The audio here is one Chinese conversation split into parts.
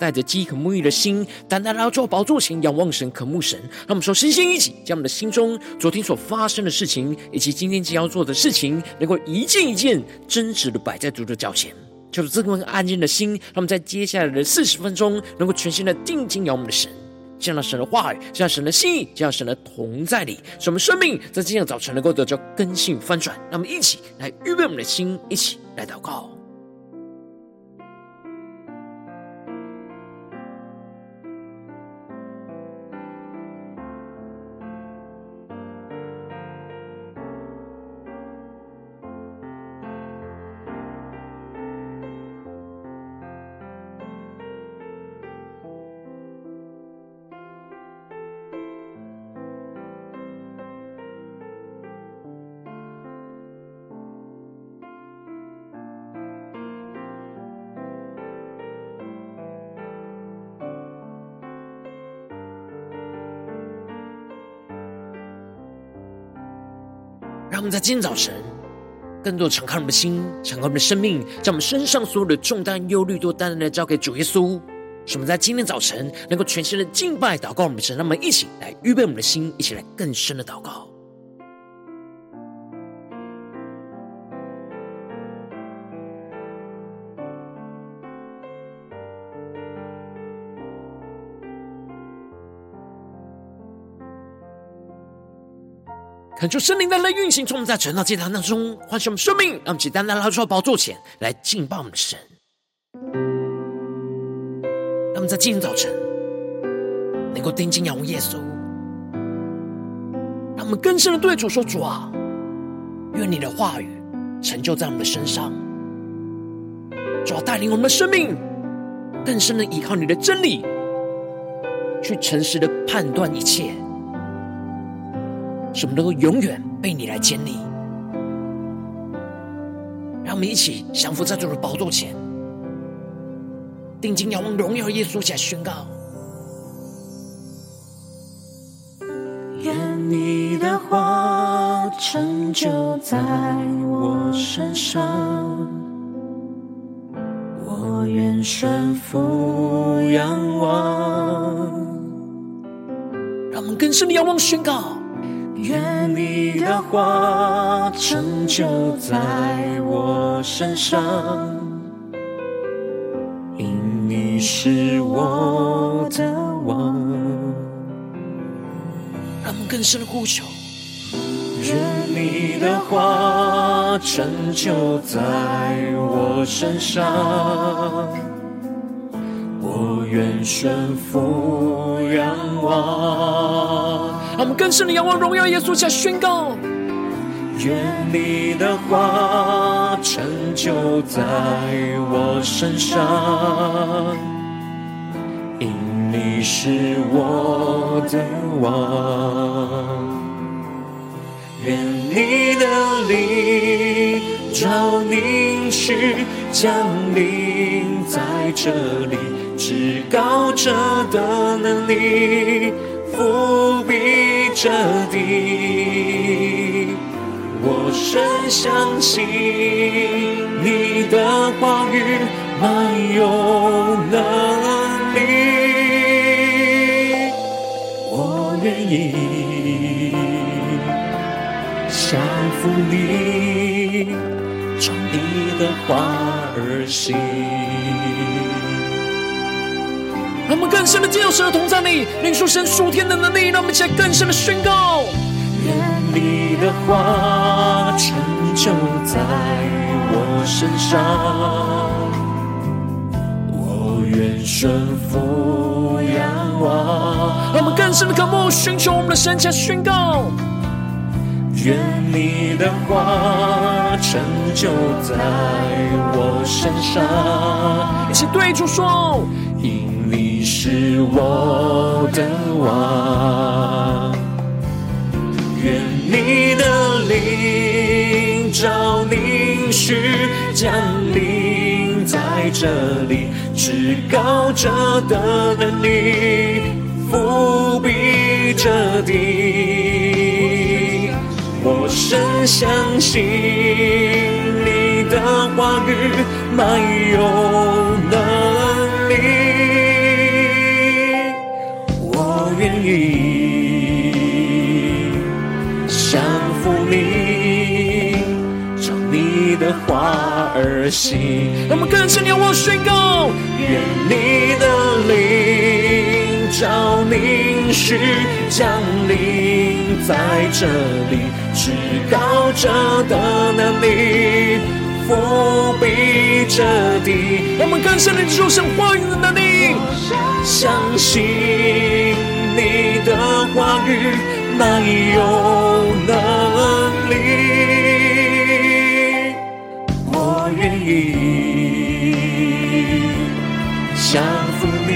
带着饥渴沐浴的心，单单来到宝座前仰望神、渴慕神。让我们说，身心一起，将我们的心中昨天所发生的事情，以及今天将要做的事情，能够一件一件真实的摆在主的脚前。求主赐给我们安静的心，让我们在接下来的四十分钟，能够全心的定睛仰望我们的神，见到神的话语，见到神的心意，见到神的同在里，使我们生命在今天早晨能够得到更新翻转。让我们一起来预备我们的心，一起来祷告。让我们在今天早晨，更多的敞开我们的心，敞开我们的生命，将我们身上所有的重担、忧虑都单单的交给主耶稣。使我们在今天早晨能够全心的敬拜、祷告我们的神。让我们一起来预备我们的心，一起来更深的祷告。恳求圣灵在来运行，从我们在晨祷祭坛当中唤醒我们生命，让我们简单的来到宝座前来敬拜我们的神。让我们在今天早晨能够定睛仰望耶稣，让我们更深的对主说：“主啊，愿你的话语成就在我们的身上，主啊，带领我们的生命更深的依靠你的真理，去诚实的判断一切。”使我们能够永远被你来建立，让我们一起降服在主的宝座前，定睛仰望荣耀耶稣，起来宣告：愿你的话成就在我身上，我愿顺服仰望，让我们更深的仰望宣告。愿你的话成就在我身上，因你是我的王。让我们更深的呼求。愿你的话成就在我身上，我愿顺服仰望。让我们更深的仰望荣耀耶稣，下宣告：愿你的话成就在我身上，因你是我的王。愿你的灵照凝视降临在这里，至高者的能力。伏笔彻底，我深相信你的话语满有能力，我愿意降服你，从你的话而行。让我们更深的进入神的同在里，领受神属天的能力，让我们一起来更深的宣告：愿你的话成就在我身上，我愿顺服仰望。让我们更深的渴慕，寻求我们的神，下宣告：愿你的话成就在我身上，一起对主说：因。是我的王。愿你的灵照凝视降临在这里，至高者的能力覆庇着地，我深相信你的话语满有能愿意降服你，照你的话而行。让我们更深仰望宣告，愿你的灵照凝视降临在这里，至高者的能力覆庇着地。让我们更深的领受神话语的能力，相信你的话语满有能力，我愿意降服你，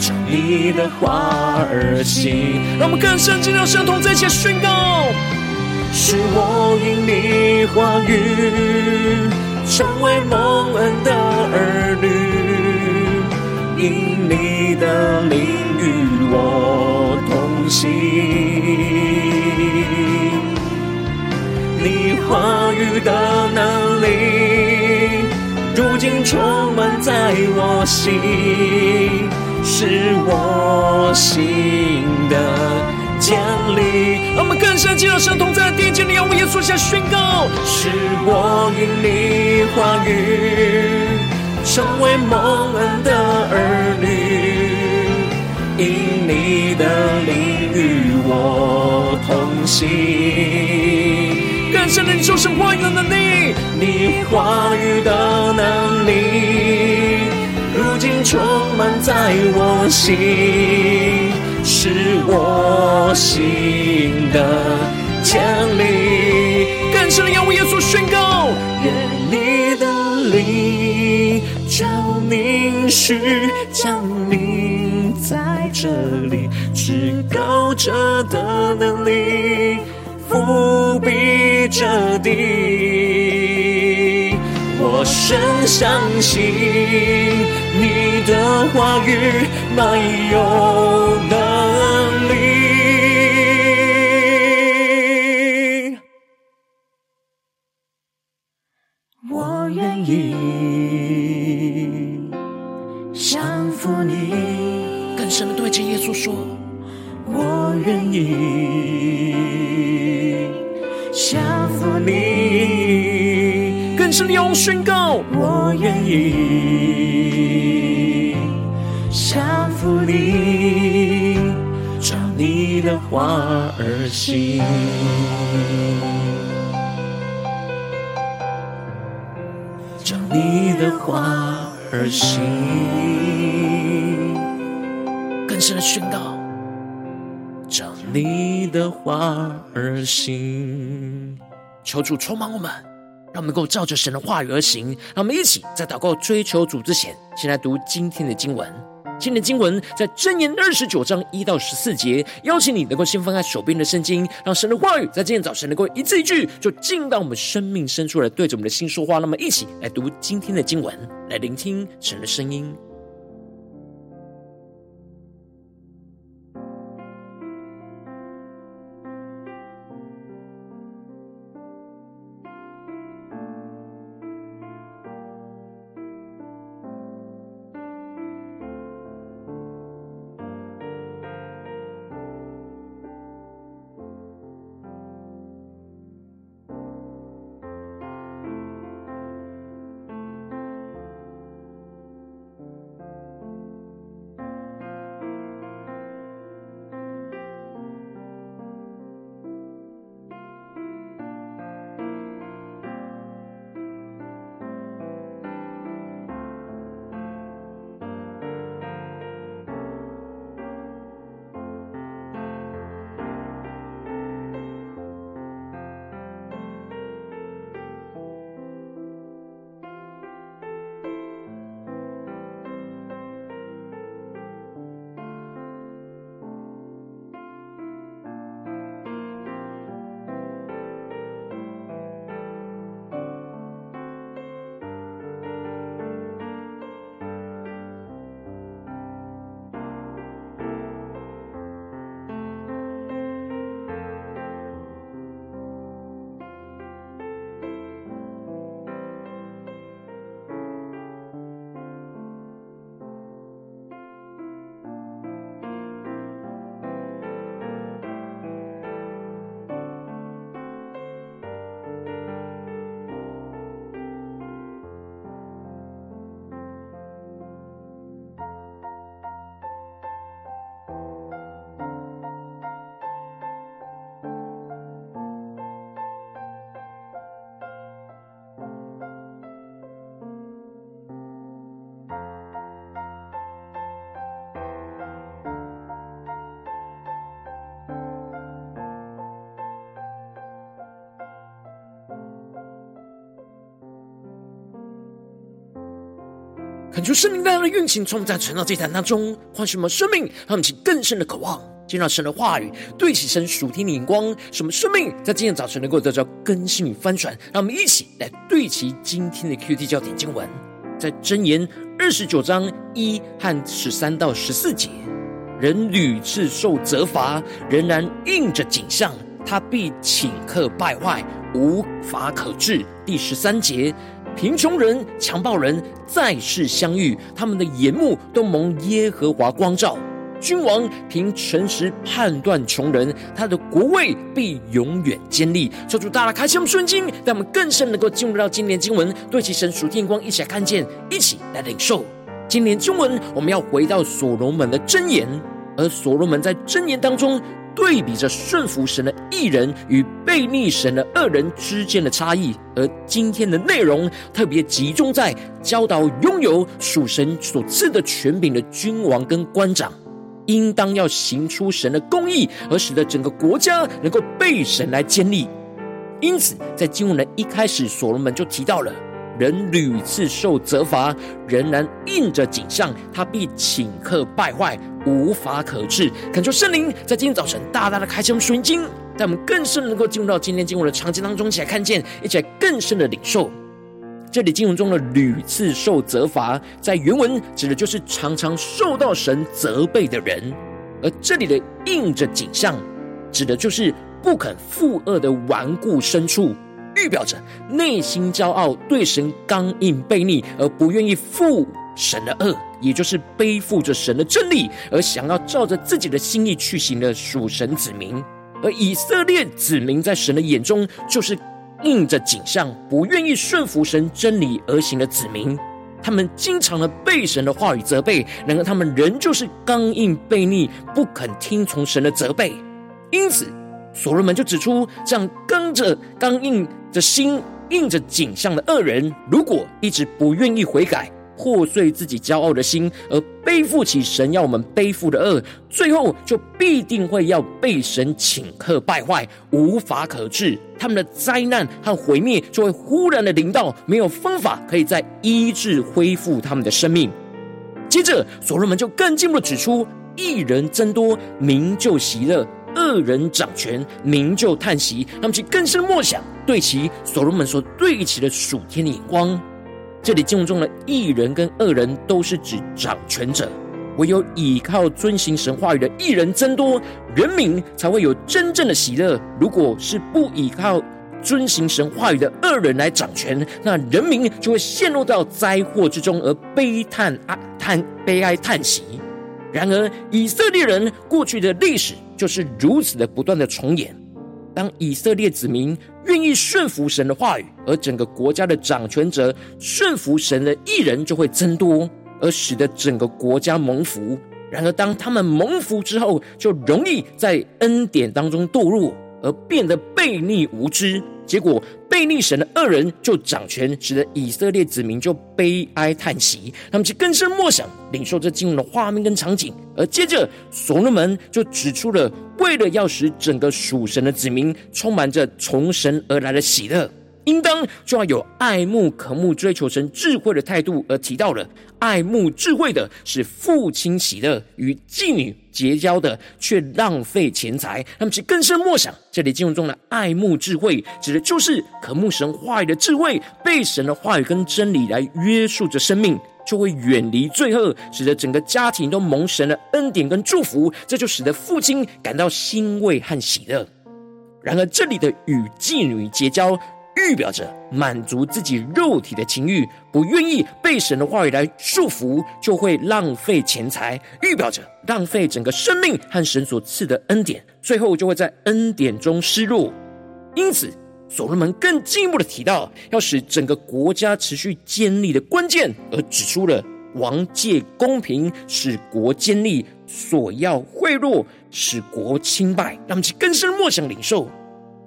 照你的话而行。让我们更深进入圣同在一起宣告，是我因你话语成为蒙恩的儿女，因你的灵与我同行，你话语的能力，如今充满在我心，是我心的建立。让我们更深进入神同在的殿前，让我们耶稣下宣告，是我因你话语成为蒙恩的我同行，更深的领受神话语的能力，你话语的能力，如今充满在我心，是我心的建立。更深的仰望耶稣宣告，愿你的灵照凝视降临在这里，至高者的能力伏笔彻底。我深相信你的话语没有话而行。照你的话而行，更深的宣告，照你的话而行。求主充满我们，让我们能够照着神的话语而行。让我们一起在祷告追求主之前，先来读今天的经文。今天的经文在箴言二十九章一到十四节，邀请你能够先翻开手边的圣经，让神的话语在今天早晨能够一字一句，就进到我们生命深处来，对着我们的心说话。那么，一起来读今天的经文，来聆听神的声音。恳求圣灵大大的运行，从我们在传道祭坛当中唤醒我们生命，让我们起更深的渴望，见到神的话语，对齐神属天的眼光，什么生命在今天早晨能够得到更新与翻转。让我们一起来对齐今天的 QT 焦点经文，在箴言二十九章一和十三到十四节，人屡次受责罚，仍然应着景象，他必顷刻败坏，无法可治。第十三节。贫穷人、强暴人再世相遇，他们的眼目都蒙耶和华光照。君王凭诚实判断穷人，他的国位必永远坚立。求主大大开启我们顺经，让我们更深能够进入到今年经文，对其神属天光一起来看见，一起来领受今年经文。我们要回到所罗门的箴言，而所罗门在箴言当中。对比着顺服神的义人与悖逆神的恶人之间的差异，而今天的内容特别集中在教导拥有属神所赐的权柄的君王跟官长，应当要行出神的公义，而使得整个国家能够被神来建立。因此，在经文的一开始，所罗门就提到了。人屡次受责罚，仍然应着景象，他必顷刻败坏，无法可治。恳求圣灵在今天早晨大大的开启我们属灵经，让我们更深能够进入到今天经文的场景当中，一起来看见，一起来更深的领受。这里经文中的屡次受责罚，在原文指的就是常常受到神责备的人；而这里的应着景象，指的就是不肯负恶的顽固牲畜。预表着内心骄傲，对神刚硬悖逆，而不愿意负神的恶，也就是背负着神的真理，而想要照着自己的心意去行的属神子民。而以色列子民在神的眼中，就是硬着颈项，不愿意顺服神真理而行的子民。他们经常的被神的话语责备，然而他们仍旧是刚硬悖逆，不肯听从神的责备。因此，所罗门就指出，这样跟着刚硬这心、印着景象的恶人，如果一直不愿意悔改，破碎自己骄傲的心，而背负起神要我们背负的恶，最后就必定会要被神顷刻败坏，无法可治。他们的灾难和毁灭就会忽然的临到，没有方法可以再医治恢复他们的生命。接着，所罗门就更进一步指出，一人增多，民就喜乐。恶人掌权，民就叹息。那么，其更深默想，对其所罗门所对齐的属天的眼光。这里经文中的义人跟恶人，都是指掌权者。唯有倚靠遵行神话语的义人增多，人民才会有真正的喜乐。如果是不倚靠遵行神话语的恶人来掌权，那人民就会陷入到灾祸之中，而悲叹啊叹悲哀叹息。然而，以色列人过去的历史。就是如此的不断的重演。当以色列子民愿意顺服神的话语，而整个国家的掌权者顺服神的一人就会增多，而使得整个国家蒙福。然而，当他们蒙福之后，就容易在恩典当中堕落，而变得悖逆无知。结果，悖逆神的恶人就掌权，使得以色列子民就悲哀叹息。他们就更深默想，领受这经文的画面跟场景。而接着，所罗门就指出了，为了要使整个属神的子民充满着从神而来的喜乐。应当就要有爱慕、渴慕、追求神智慧的态度，而提到了爱慕智慧的是父亲喜乐，与妓女结交的却浪费钱财。那么，其更深默想，这里经文中的爱慕智慧，指的就是渴慕神话语的智慧，被神的话语跟真理来约束着生命，就会远离罪恶，使得整个家庭都蒙神的恩典跟祝福。这就使得父亲感到欣慰和喜乐。然而，这里的与妓女结交。预表着满足自己肉体的情欲，不愿意被神的话语来束缚，就会浪费钱财；预表着浪费整个生命和神所赐的恩典，最后就会在恩典中失落。因此，所罗门更进一步的提到，要使整个国家持续坚立的关键，而指出了王借公平使国坚立，索要贿赂使国倾败，让我们去更深默想领受。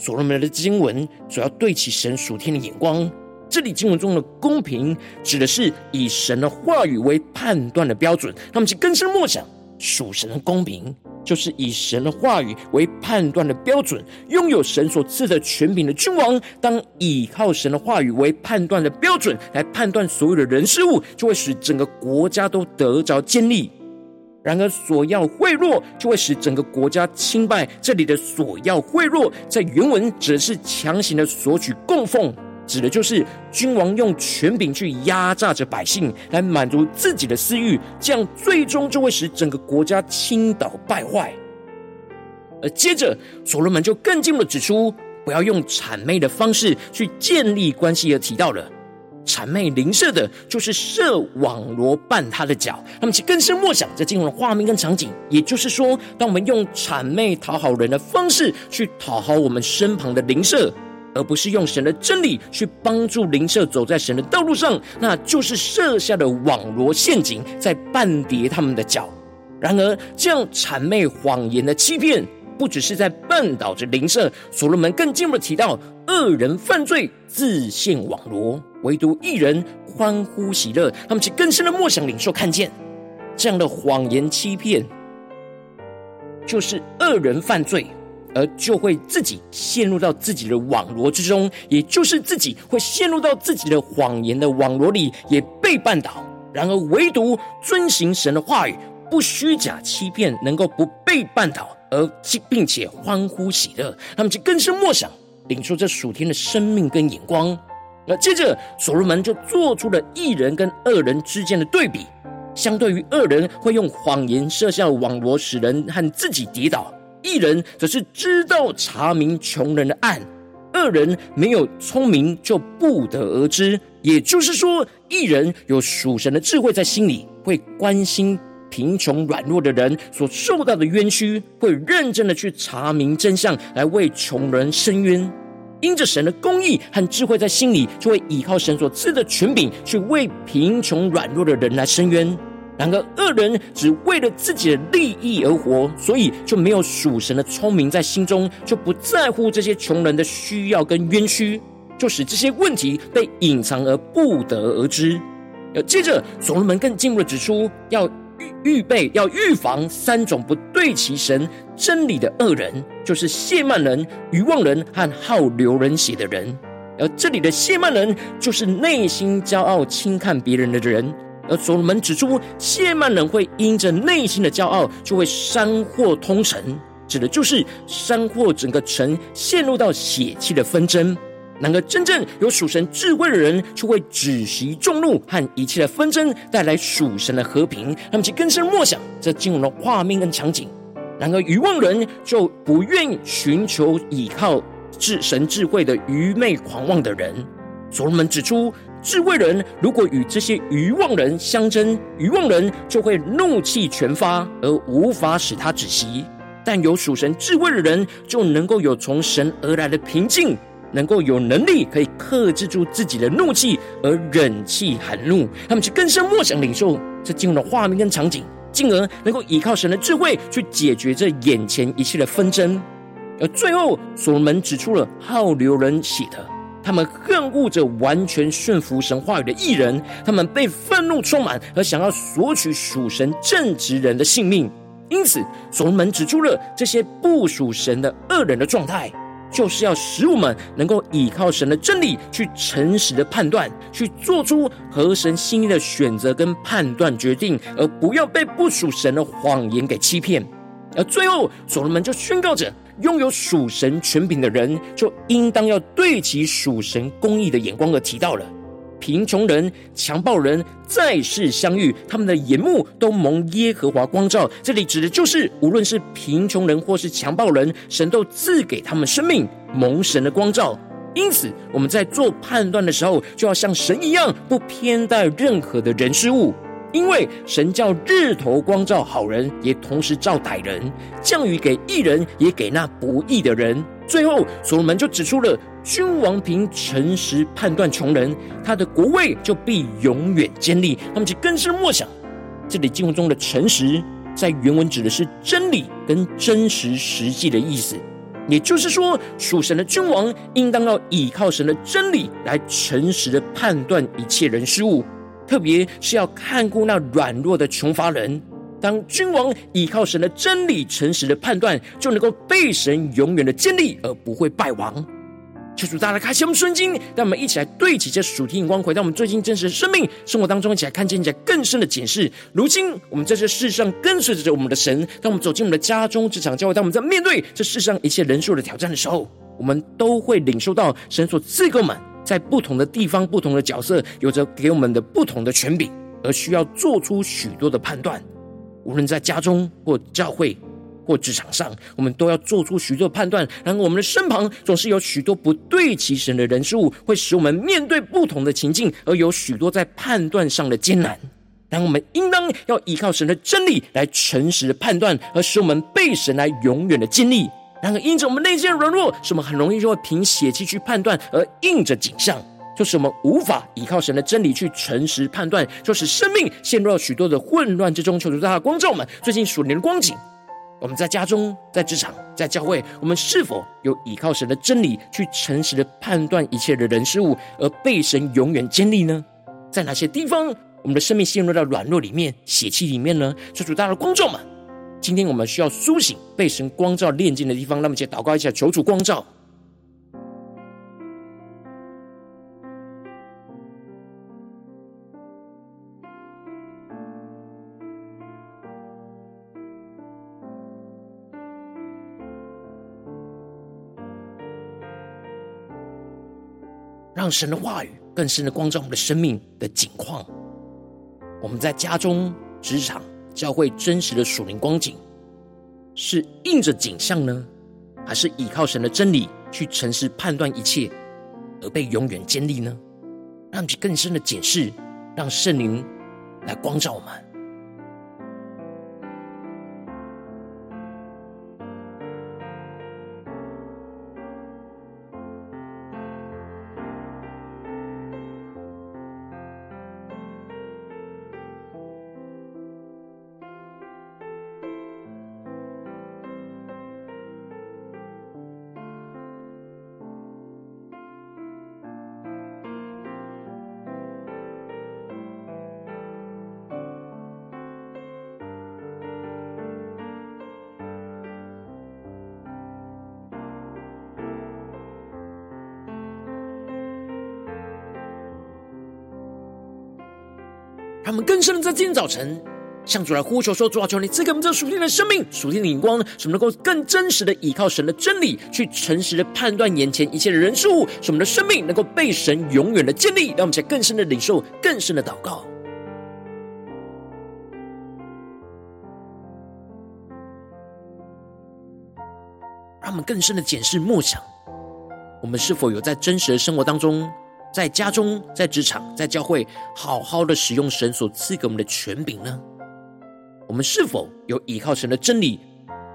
所罗门的经文主要对齐神属天的眼光。这里经文中的公平，指的是以神的话语为判断的标准。他们去更深默想，属神的公平，就是以神的话语为判断的标准，拥有神所赐的权柄的君王，当倚靠神的话语为判断的标准来判断所有的人事物，就会使整个国家都得着建立。然而，索要贿赂就会使整个国家倾败。这里的索要贿赂，在原文指的是强行的索取供奉，指的就是君王用权柄去压榨着百姓，来满足自己的私欲，这样最终就会使整个国家倾倒败坏。而接着，所罗门就更进一步指出，不要用谄媚的方式去建立关系，而提到了。谄媚邻舍的，就是设网罗绊他的脚。那么，其更深默想这进入的画面跟场景，也就是说，当我们用谄媚讨好人的方式去讨好我们身旁的邻舍，而不是用神的真理去帮助灵舍走在神的道路上，那就是设下的网罗陷阱，在绊跌他们的脚。然而，这样谄媚谎言的欺骗，不只是在绊倒着灵舍，所罗门更进一步提到，恶人犯罪自陷网罗。唯独一人欢呼喜乐，他们其更深的默想领受看见这样的谎言欺骗，就是恶人犯罪，而就会自己陷入到自己的网罗之中，也就是自己会陷入到自己的谎言的网罗里，也被绊倒。然而唯独遵行神的话语，不虚假欺骗，能够不被绊倒，而并且欢呼喜乐，他们就更深默想领受这属天的生命跟眼光。那接着，所罗门就做出了一人跟恶人之间的对比。相对于恶人会用谎言设下网罗，使人和自己跌倒；一人则是知道查明穷人的案，恶人没有聪明就不得而知。也就是说，一人有属神的智慧在心里，会关心贫穷软弱的人所受到的冤屈，会认真的去查明真相，来为穷人伸冤。因着神的公义和智慧在心里，就会依靠神所赐的权柄，去为贫穷软弱的人来伸冤。然而恶人只为了自己的利益而活，所以就没有属神的聪明在心中，就不在乎这些穷人的需要跟冤屈，就使这些问题被隐藏而不得而知。要接着，所罗门更进一步的指出，要。预备要预防三种不对其神真理的恶人，就是谢曼人、愚妄人和好流人血的人。而这里的谢曼人，就是内心骄傲、轻看别人的人。而所罗门指出，谢曼人会因着内心的骄傲，就会山祸通城，指的就是山祸整个城陷入到血气的纷争。然而，真正有属神智慧的人，却会止息众怒和一切的纷争，带来属神的和平。他们去更深默想这进入的画面跟场景。然而，愚妄人就不愿意寻求倚靠智神智慧的愚昧狂妄的人。所罗门指出，智慧人如果与这些愚妄人相争，愚妄人就会怒气全发，而无法使他止息。但有属神智慧的人，就能够有从神而来的平静。能够有能力可以克制住自己的怒气而忍气含怒，他们去更深默想领受这经文的画面跟场景，进而能够依靠神的智慧去解决这眼前一切的纷争。而最后，所罗门指出了好流人血的，他们恨恶着完全顺服神话语的异人，他们被愤怒充满而想要索取属神正直人的性命。因此，所罗门指出了这些不属神的恶人的状态。就是要使我们能够依靠神的真理，去诚实的判断，去做出合神心意的选择跟判断决定，而不要被不属神的谎言给欺骗。而最后，所罗门就宣告着：拥有属神权柄的人，就应当要对其属神公义的眼光，而提到了。贫穷人、强暴人再世相遇，他们的眼目都蒙耶和华光照。这里指的就是，无论是贫穷人或是强暴人，神都赐给他们生命，蒙神的光照。因此，我们在做判断的时候，就要像神一样，不偏待任何的人事物。因为神叫日头光照好人，也同时照歹人；降雨给义人，也给那不义的人。最后，所罗门就指出了。君王凭诚实判断穷人，他的国位就必永远坚立。那么，就更深默想，这里经文中的诚实，在原文指的是真理跟真实实际的意思。也就是说，属神的君王应当要倚靠神的真理来诚实的判断一切人事物，特别是要看顾那软弱的穷乏人。当君王依靠神的真理、诚实的判断，就能够被神永远的建立，而不会败亡。求主大家开启我们圣经，让我们一起来对齐这属天眼光，回到我们最近真实的生命生活当中，一起来看见，一起来更深的解释。如今我们在这世上跟随着我们的神，当我们走进我们的家中、职场、教会，当我们在面对这世上一切人数的挑战的时候，我们都会领受到神所赐给我们在不同的地方、不同的角色，有着给我们的不同的权柄，而需要做出许多的判断。无论在家中或教会。或职场上，我们都要做出许多判断。然后，我们的身旁总是有许多不对齐神的人事物，会使我们面对不同的情境，而有许多在判断上的艰难。但我们应当要依靠神的真理来诚实的判断，而使我们被神来永远的建立。然而，因着我们内心的软弱，使我们很容易就会凭血气去判断，而应着景象，就是我们无法依靠神的真理去诚实判断，就使生命陷入了许多的混乱之中。求主大家光照我们最近属灵的光景。我们在家中、在职场、在教会，我们是否有依靠神的真理去诚实的判断一切的人事物，而被神永远建立呢？在哪些地方，我们的生命陷入到软弱里面、血气里面呢？求主大的光照们，今天我们需要苏醒，被神光照炼净的地方，那么，就祷告一下，求主光照。让神的话语更深的光照我们的生命的景况。我们在家中、职场、教会真实的属灵光景，是应着景象呢，还是依靠神的真理去诚实判断一切，而被永远建立呢？让我们去更深的解释，让圣灵来光照我们。早晨向主来呼求说：“主啊，求你赐给我们这属天的生命、属天的眼光，使我们能够更真实的依靠神的真理，去诚实的判断眼前一切的人事物，使我们的生命能够被神永远的建立。让我们在更深的领受、更深的祷告，让我们更深的检视默想，我们是否有在真实的生活当中。”在家中、在职场、在教会，好好的使用神所赐给我们的权柄呢？我们是否有依靠神的真理，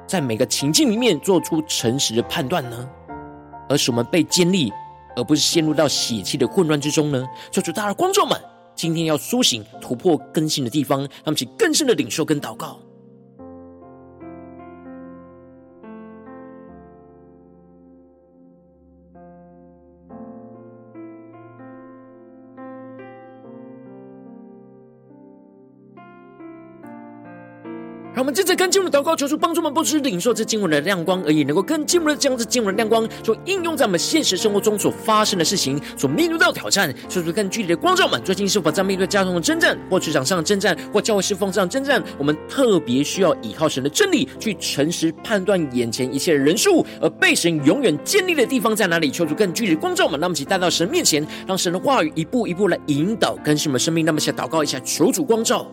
在每个情境里面做出诚实的判断呢？而使我们被建立，而不是陷入到血气的混乱之中呢？求主大的观众们，今天要苏醒、突破、更新的地方，让我们去更深的领受跟祷告。我们接着跟进我们的祷告，求主帮助我们，不只是领受这经文的亮光而已，能够更进一步的将这经文的亮光，所应用在我们现实生活中所发生的事情，所面对到的挑战，求主更具体的光照们。最近是否在面对家中的征战，或职场上的征战，或教会侍奉上的征战？我们特别需要依靠神的真理，去诚实判断眼前一切的人事物，而被神永远建立的地方在哪里？求主更具体的光照们。那么，请带到神面前，让神的话语一步一步来引导更新我们生命。那么，先祷告一下，求主光照。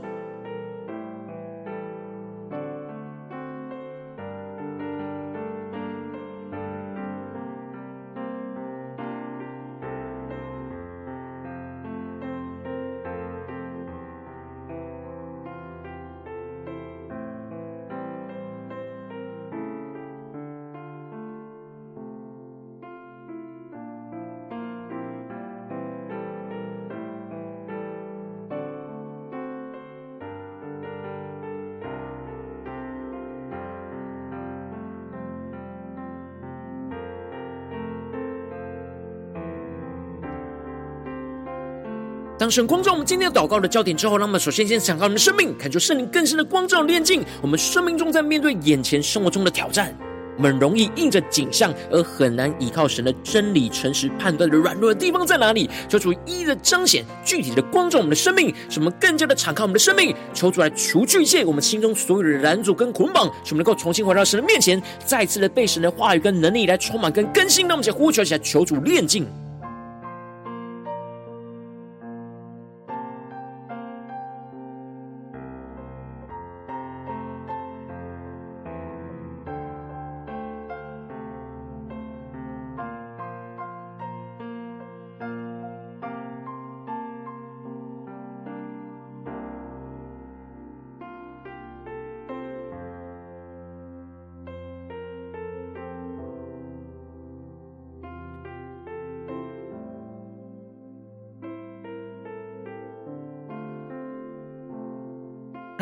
当神光照我们今天的祷告的焦点之后，让我们首先先敞开我们的生命，感受圣灵更深的光照炼净我们生命中在面对眼前生活中的挑战。我们容易应着景象，而很难依靠神的真理、诚实判断的软弱的地方在哪里？求主一一的彰显，具体的光照我们的生命，使我们更加的敞开我们的生命。求主来除去一切我们心中所有的拦阻跟捆绑，使我们能够重新回到神的面前，再次的被神的话语跟能力来充满跟更新。让我们一起呼求一下，求主炼净。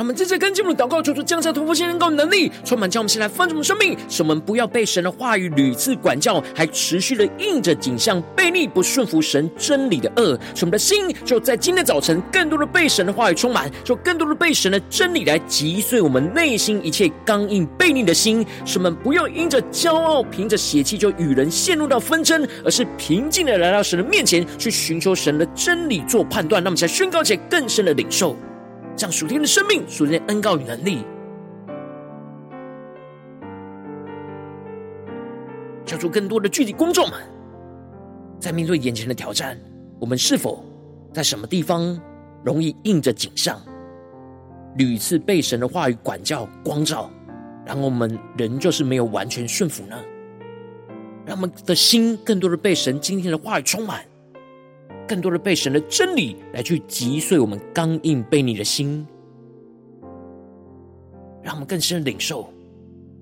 我们正在跟进我们的祷告，求主降下突破性能够能力，充满将我们先来丰盛我们生命，使我们不要被神的话语屡次管教，还持续的应着景象悖逆不顺服神真理的恶。使我们的心就在今天早晨更多的被神的话语充满，就更多的被神的真理来击碎我们内心一切刚硬悖逆的心。使我们不要因着骄傲，凭着血气就与人陷入到纷争，而是平静的来到神的面前去寻求神的真理做判断。那么，才宣告起来更深的领受。将属天的生命、属天恩膏与能力，叫出更多的具体工作们，在面对眼前的挑战，我们是否在什么地方容易应着景象，屡次被神的话语管教、光照，然后我们仍旧是没有完全顺服呢？让我们的心更多的被神今天的话语充满。更多的被神的真理来去击碎我们刚硬被你的心，让我们更深的领受，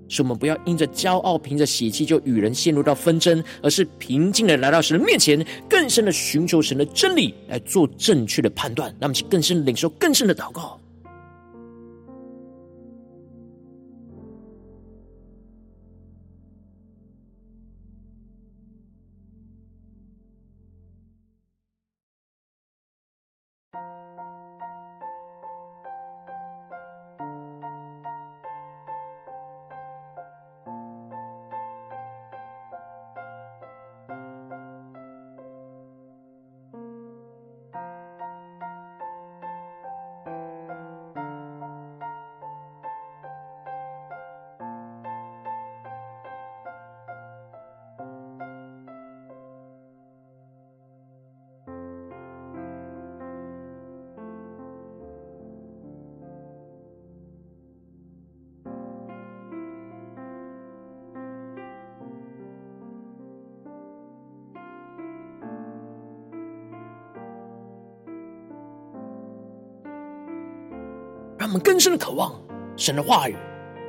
使我们不要因着骄傲、凭着喜气就与人陷入到纷争，而是平静的来到神的面前，更深的寻求神的真理来做正确的判断。让我们去更深领受，更深的祷告。让我们更深的渴望神的话语。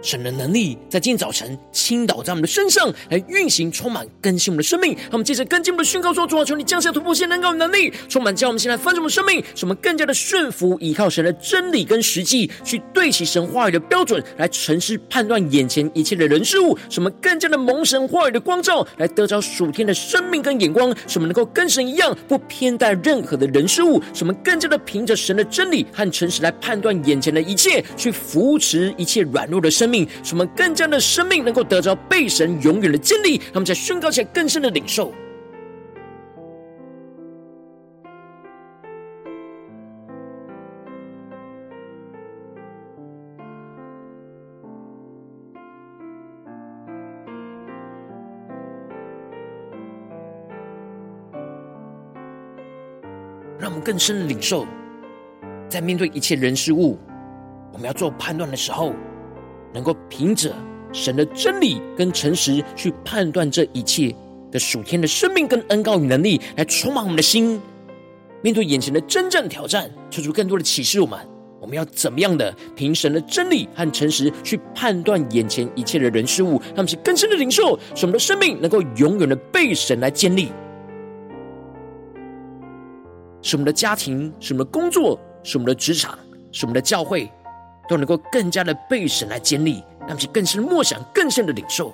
神的能力在今天早晨倾倒在我们的身上，来运行，充满更新我们的生命。让我们接着跟进我们的宣告说：主啊，求你降下突破性能够能力，充满叫我们现在翻转我们生命，使我们更加的顺服，依靠神的真理跟实际，去对齐神话语的标准，来诚实判断眼前一切的人事物。什么更加的蒙神话语的光照，来得着属天的生命跟眼光。什么能够跟神一样，不偏待任何的人事物。什么更加的凭着神的真理和诚实来判断眼前的一切，去扶持一切软弱的生命。使我们更加的生命能够得着被神永远的建立，让我们在宣告下更深的领受，更深的领受，在面对一切人事物，我们要做判断的时候。能够凭着神的真理跟诚实去判断这一切的属天的生命跟恩膏与能力，来充满我们的心。面对眼前的真正挑战，求出更多的启示我们，我们要怎么样的凭神的真理和诚实去判断眼前一切的人事物，让我们是更深的领受，使我们的生命能够永远的被神来建立，使我们的家庭，使我们的工作，使我们的职场，使我们的教会。都能够更加的被神来建立，让其更深的默想，更深的领受。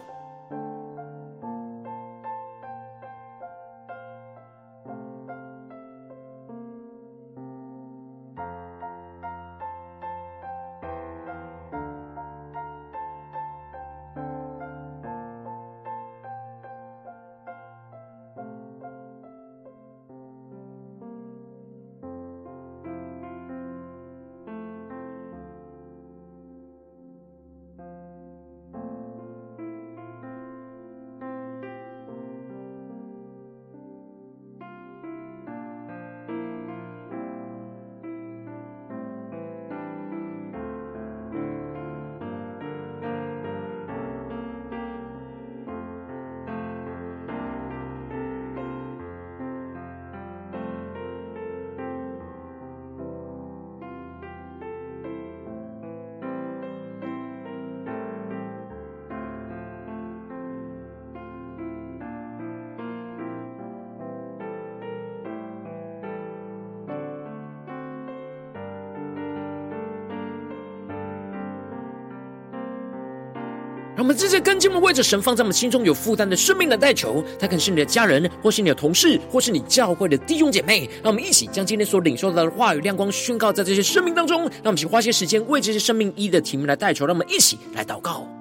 让我们直接跟进，们为着神放在我们心中有负担的生命来代求。他可能是你的家人，或是你的同事，或是你教会的弟兄姐妹。让我们一起将今天所领受到的话语亮光宣告在这些生命当中。让我们一起花些时间为这些生命一的题目来代求。让我们一起来祷告。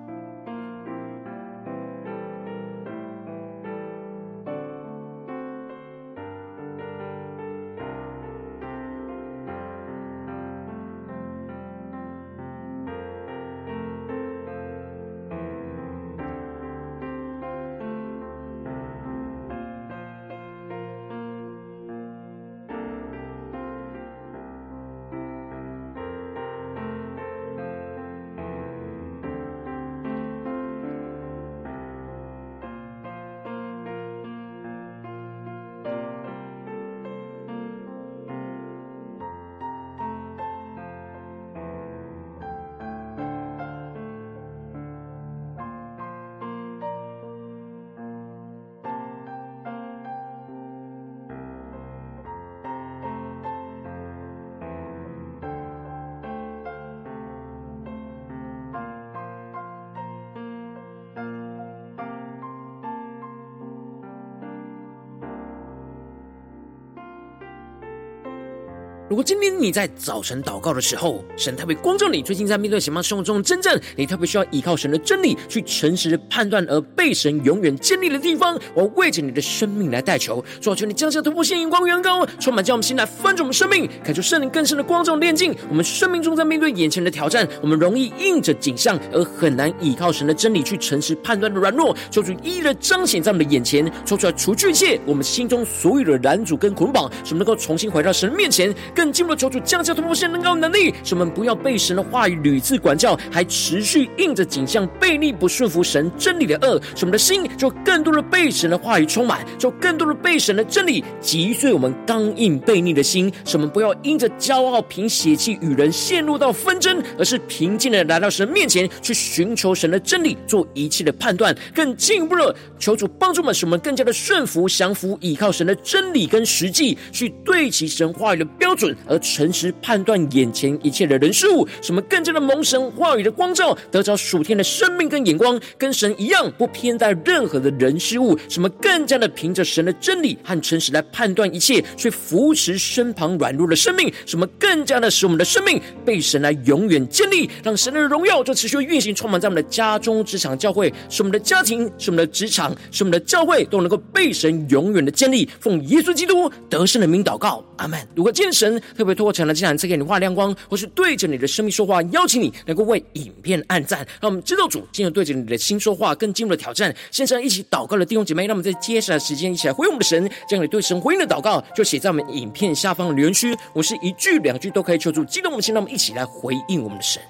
如果今天你在早晨祷告的时候，神特别光照你，最近在面对什么生活中的真正你特别需要依靠神的真理去诚实的判断而被神永远建立的地方，我为着你的生命来代求，主啊，求你降下突破性眼光，远高，充满将我们心来翻转我们生命，感受圣灵更深的光照炼净我们生命中在面对眼前的挑战，我们容易应着景象而很难依靠神的真理去诚实判断的软弱，求主一一的彰显在我们的眼前，说出来除去一切我们心中所有的拦阻跟捆绑，使我们能够重新回到神的面前。更进一步的求主降下突破性能高能力，使我们不要被神的话语屡次管教，还持续应着景象悖逆不顺服神真理的恶，使我们的心就更多的被神的话语充满，就更多的被神的真理击碎我们刚硬悖逆的心，使我们不要因着骄傲凭血气与人陷入到纷争，而是平静的来到神面前去寻求神的真理，做一切的判断。更进一步的求主帮助我们，使我们更加的顺服、降服，依靠神的真理跟实际去对齐神话语的标准，而。诚实判断眼前一切的人事物，什么更加的蒙神话语的光照，得着属天的生命跟眼光，跟神一样，不偏待任何的人事物。什么更加的凭着神的真理和诚实来判断一切，去扶持身旁软弱的生命。什么更加的使我们的生命被神来永远建立，让神的荣耀就持续运行，充满在我们的家中、职场、教会，使我们的家庭、使我们的职场、使我们的教会都能够被神永远的建立。奉耶稣基督得胜的名祷告，阿门。如果见神特别拖成了，经常赐给你画亮光，或是对着你的生命说话，邀请你能够为影片按赞，让我们知道主今日对着你的心说话，更进入了挑战。线上一起祷告的弟兄姐妹，让我们在接下来的时间一起来回应我们的神，将你对神回应的祷告就写在我们影片下方的留言区。我是一句两句都可以求助，激动我们心，让我们一起来回应我们的神。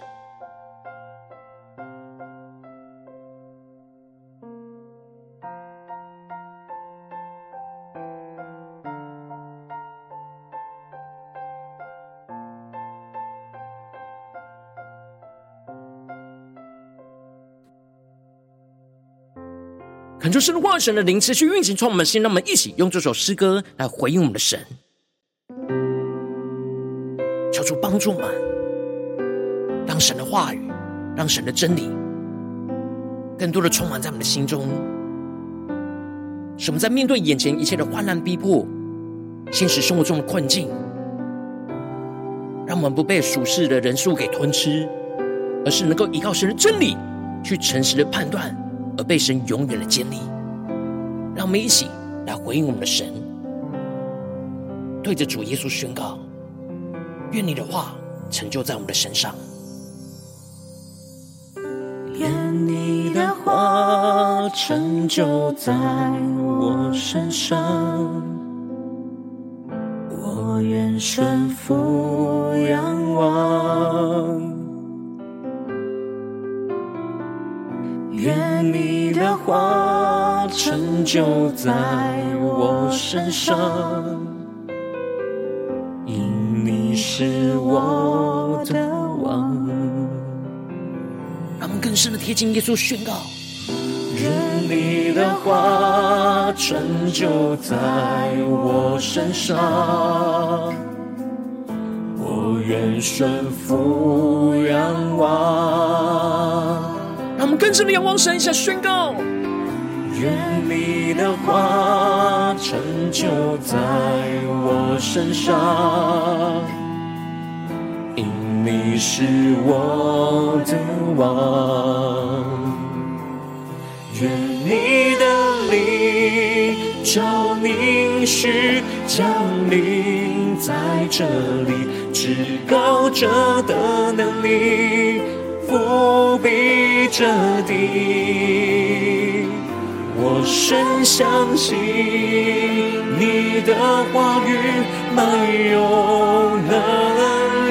恳求神的话、神的灵持续运行，从我们心，让我们一起用这首诗歌来回应我们的神，求主帮助我们，让神的话语、让神的真理更多的充满在我们的心中，使我们在面对眼前一切的患难逼迫、现实生活中的困境，让我们不被属世的人数给吞吃，而是能够依靠神的真理去诚实的判断。而被神永远的建立，让我们一起来回应我们的神，对着主耶稣宣告：愿你的话成就在我们的身上。愿你的话成就在我身上，我愿顺服仰望。话成就在我身上，因你是我的王。让我们更深的贴近耶稣，宣告：愿你的话成就在我身上，我愿顺服仰望。让我们更深的仰望神，一下宣告。愿你的话成就在我身上，因你是我的王。愿你的灵照凝视降临在这里，至高者的能力覆庇这地。深相信你的话语满有能力，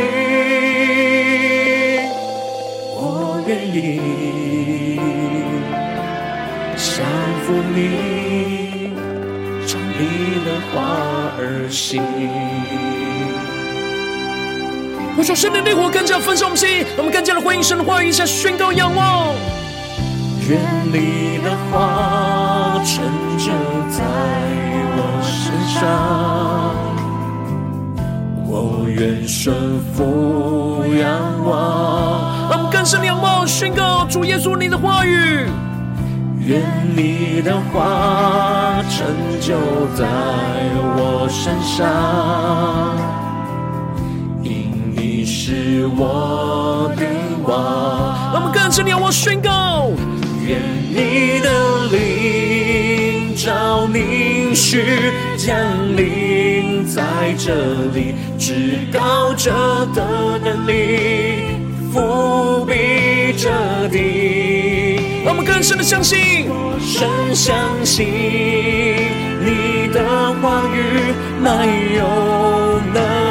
我愿意降服你，照你的话而行。我说圣灵的烈火更加焚烧我们心，让我们更加的回应神的话语，一下宣告仰望。愿你的话成就在我身上，我愿顺服仰望。让我们更深的仰望，宣告主耶稣你的话语。愿你的话成就在我身上，因你是我的王。让我们更深的仰望，宣告。许降临在这里，至高者的能力伏笔这地。我们更深的相信，深相信你的话语没有能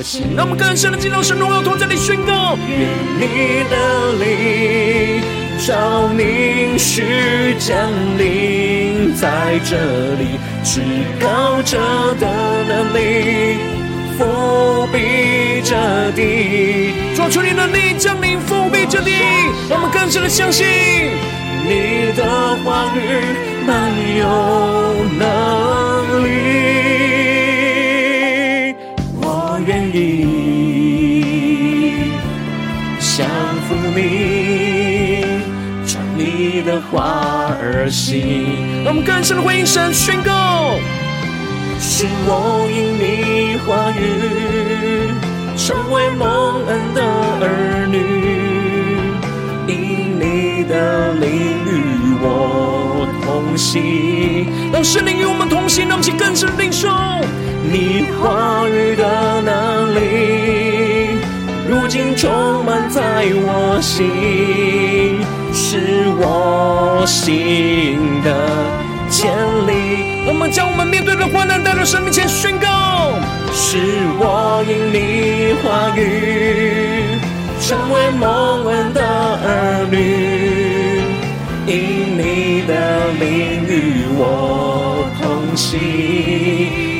话而行，让我们更深的进入神荣耀同在里宣告。愿你的灵照凝视降临在这里，至高者的能力覆庇这地。主求你的灵降临覆庇这地，让我们更深的相信你的话语。满有能力，而行。让我们更深的回应神，宣告：是我因你话语成为蒙恩的儿女，因你的灵与我。同行，让圣灵与我们同行，让我们更深领受你话语的能力，如今充满在我心，是我心的坚立。我们将我们面对的患难带到神面前宣告，是我因你话语成为蒙恩的儿女，因你的灵与我同行，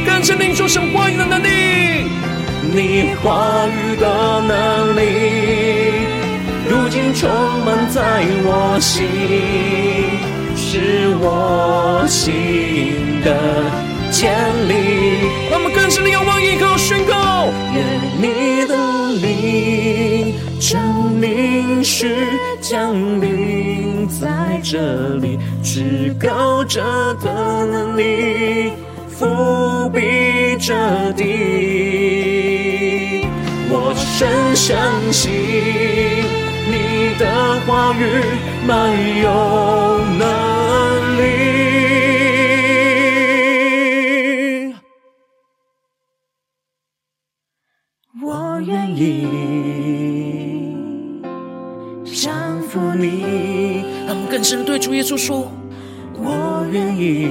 更深领受神话语的能力，你话语的能力，充满在我心，是我心的坚立。让我们更深的仰望依靠宣告，愿你的灵照凝视降临在这里，至高者的能力伏笔这地。我深相信的话语满有能力，我愿意。服你，让我们更深对主耶稣说：“我愿意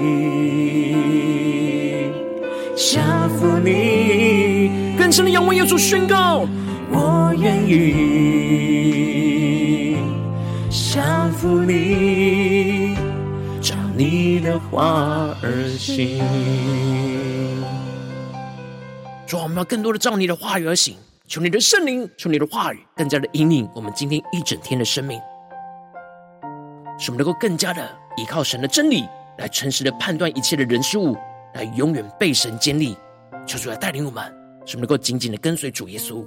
降服你。”更深的仰望耶稣宣告：“我愿意话而行。”主，我们要更多的照你的话语而行。求你的圣灵，求你的话语，更加的引领我们今天一整天的生命，使我们能够更加的依靠神的真理，来诚实的判断一切的人事物，来永远被神建立。求主来带领我们，使我们能够紧紧的跟随主耶稣。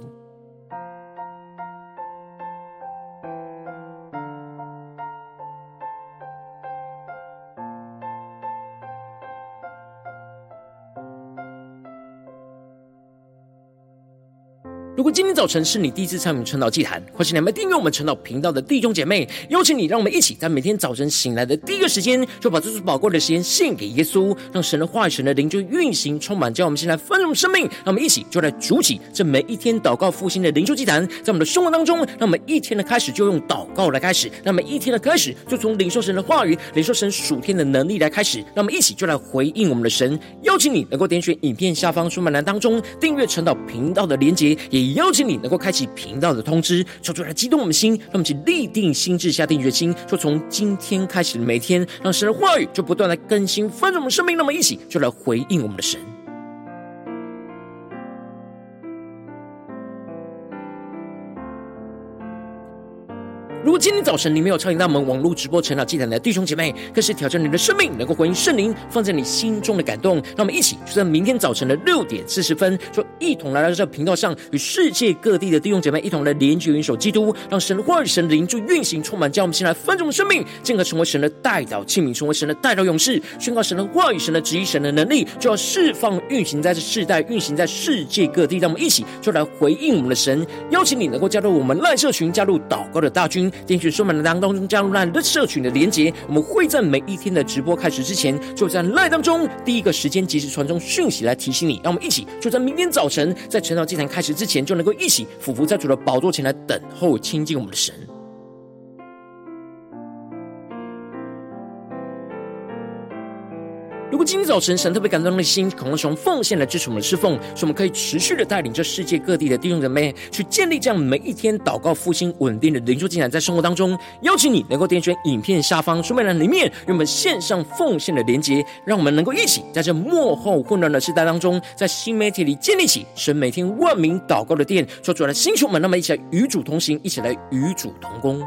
早晨是你第一次参与晨祷祭坛，或是你还没订阅我们晨祷频道的弟兄姐妹，邀请你，让我们一起在每天早晨醒来的第一个时间，就把这最宝贵的时间献给耶稣，让神的话语、神的灵就运行充满，叫我们现在丰盛生命。让我们一起就来主起这每一天祷告复兴的灵修祭坛，在我们的生活当中，让我们一天的开始就用祷告来开始，让我们一天的开始就从领受神的话语、领受神属天的能力来开始，让我们一起就来回应我们的神。邀请你能够点选影片下方说明栏当中订阅晨祷频道的连结，也邀请你能够开启频道的通知，说出来激动我们心，让我们去立定心智，下定决心，说从今天开始的每天，让神的话语就不断来更新翻转我们生命，那么一起就来回应我们的神。如果今天早晨你没有参与到我们网络直播成长祭坛的弟兄姐妹，更是挑战你的生命，能够回应圣灵放在你心中的感动。让我们一起就在明天早晨的六点四十分，就一同来到这频道上，与世界各地的弟兄姐妹一同来连接、元首基督，让神的话语、神的灵就运行充满，将我们先来分众的生命，进而成为神的代祷器皿，成为神的代祷勇士，宣告神的话语、神的旨意、神的能力，就要释放运行在这世代，运行在世界各地。让我们一起就来回应我们的神，邀请你能够加入我们赖社群，加入祷告的大军。点选说明栏当中加入赖的社群的连结，我们会在每一天的直播开始之前，就在赖当中第一个时间及时传送讯息来提醒你。让我们一起就在明天早晨，在晨祷祭坛开始之前，就能够一起俯伏在主的宝座前来等候亲近我们的神。如果今天早晨神特别感动的心，渴望从奉献来支持我们的侍奉，使我们可以持续的带领这世界各地的弟兄姊妹去建立这样每一天祷告复兴稳定的灵修进展，在生活当中，邀请你能够点选影片下方说明栏里面，让我们线上奉献的连结，让我们能够一起在这幕后混乱的时代当中，在新媒体里建立起神每天万名祷告的殿，说出来的星球们，那么一起来与主同行，一起来与主同工。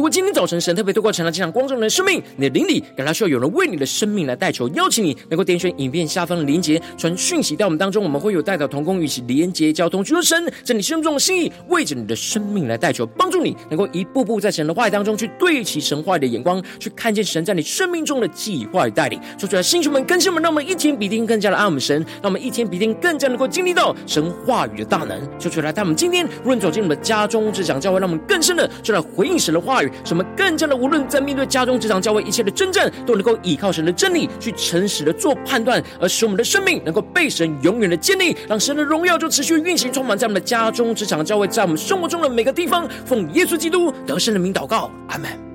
如果今天早晨神特别透过成了这场光照你的生命，你的灵里感到需要有人为你的生命来代求，邀请你能够点选影片下方的连结，传讯息到我们当中，我们会有代表同工与其连结交通，求神在你心中的心意，为着你的生命来代求，帮助你能够一步步在神的话语当中去对齐神话语的眼光，去看见神在你生命中的计划与带领。说出来，星球们、更新们，让我们一天比一天更加的爱我们神，让我们一天比一天更加能够经历到神话语的大能。说出来，带我们今天无论走进我们的家中、职场、教会，让我们更深的就来回应神的话语。什么更加的，无论在面对家中、职场、教会一切的征战，都能够依靠神的真理去诚实的做判断，而使我们的生命能够被神永远的建立，让神的荣耀就持续运行，充满在我们的家中、职场、教会，在我们生活中的每个地方。奉耶稣基督得胜的名祷告，阿门。